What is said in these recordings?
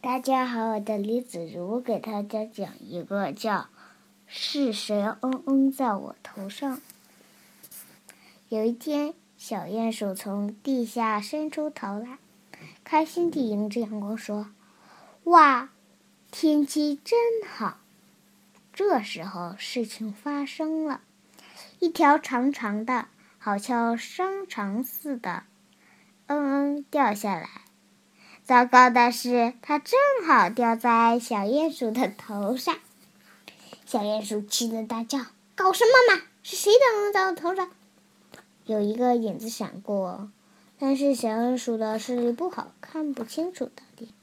大家好，我叫李子如给大家讲一个叫“是谁嗯嗯在我头上”。有一天，小鼹鼠从地下伸出头来，开心地迎着阳光说：“哇，天气真好！”这时候，事情发生了，一条长长的、好像香肠似的“嗯嗯”掉下来。糟糕的是，它正好掉在小鼹鼠的头上。小鼹鼠气得大叫：“搞什么嘛！是谁的嗯在我头上？”有一个影子闪过，但是小鼹鼠的视力不好，看不清楚到底。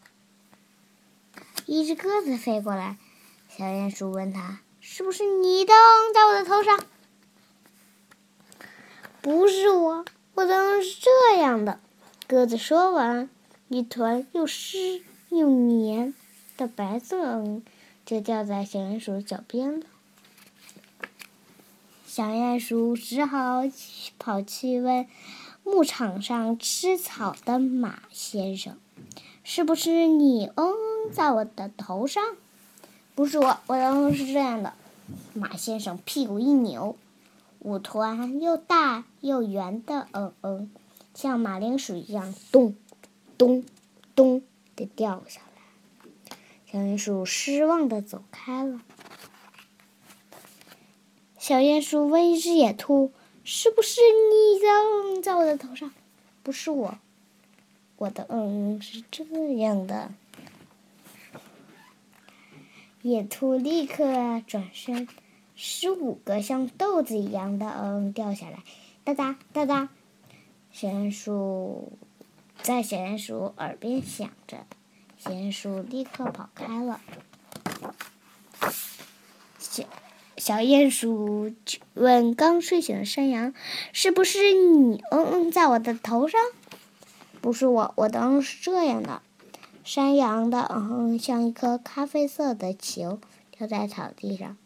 一只鸽子飞过来，小鼹鼠问他：“是不是你的嗯在我的头上？”“不是我，我的嗯是这样的。”鸽子说完。一团又湿又黏的白色嗯，就掉在小鼹鼠脚边了。小鼹鼠只好跑去问牧场上吃草的马先生：“是不是你嗯嗯在我的头上？”“不是我，我的嗯是这样的。”马先生屁股一扭，五团又大又圆的嗯嗯，像马铃薯一样咚。咚，咚的掉下来，小鼹鼠失望的走开了。小鼹鼠问一只野兔：“是不是你的嗯在我的头上？”“不是我，我的嗯是这样的。”野兔立刻转身，十五个像豆子一样的嗯掉下来，哒哒哒哒。小鼹鼠。在小鼹鼠耳边响着，小鼹鼠立刻跑开了。小小鼹鼠问刚睡醒的山羊：“是不是你嗯嗯在我的头上？”“不是我，我的嗯是这样的。”山羊的嗯像一颗咖啡色的球掉在草地上。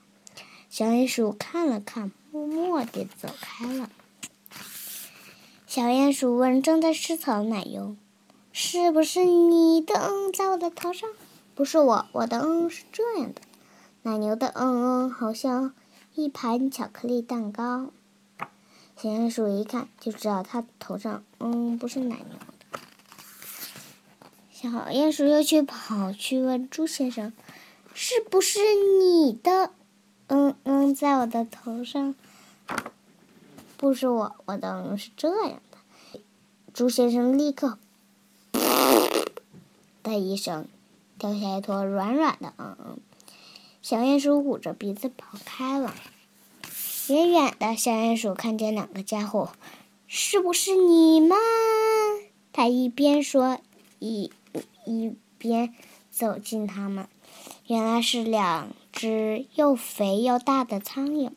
小鼹鼠看了看，默默地走开了。小鼹鼠问正在吃草的奶牛：“是不是你的嗯在我的头上？”“不是我，我的嗯是这样的。”奶牛的嗯嗯好像一盘巧克力蛋糕。小鼹鼠一看就知道它头上嗯不是奶牛的。小鼹鼠又去跑去问猪先生：“是不是你的嗯嗯在我的头上？”不是我，我的是这样的。猪先生立刻的一声，掉下一坨软软的嗯嗯。小鼹鼠捂着鼻子跑开了。远远的小鼹鼠看见两个家伙，是不是你们？他一边说，一一边走近他们。原来是两只又肥又大的苍蝇。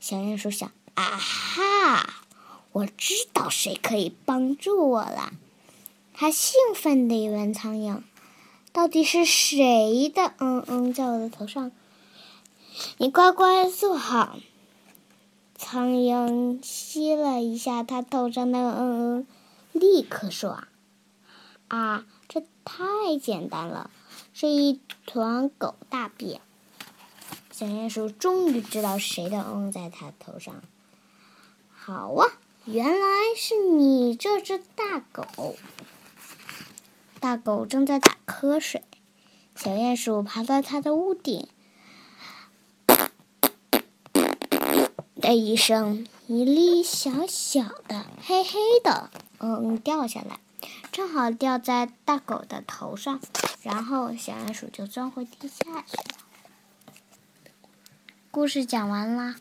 小鼹鼠想。啊哈！啊我知道谁可以帮助我了。他兴奋地问苍蝇：“到底是谁的嗯嗯在我的头上？”你乖乖坐好。苍蝇吸了一下他头上的嗯嗯，立刻说：“啊，这太简单了，是一团狗大便。”小鼹鼠终于知道谁的嗯嗯在他头上。好啊，原来是你这只大狗。大狗正在打瞌睡，小鼹鼠爬到它的屋顶，的一声，一粒小小的、黑黑的嗯掉下来，正好掉在大狗的头上，然后小鼹鼠就钻回地下去了。故事讲完啦。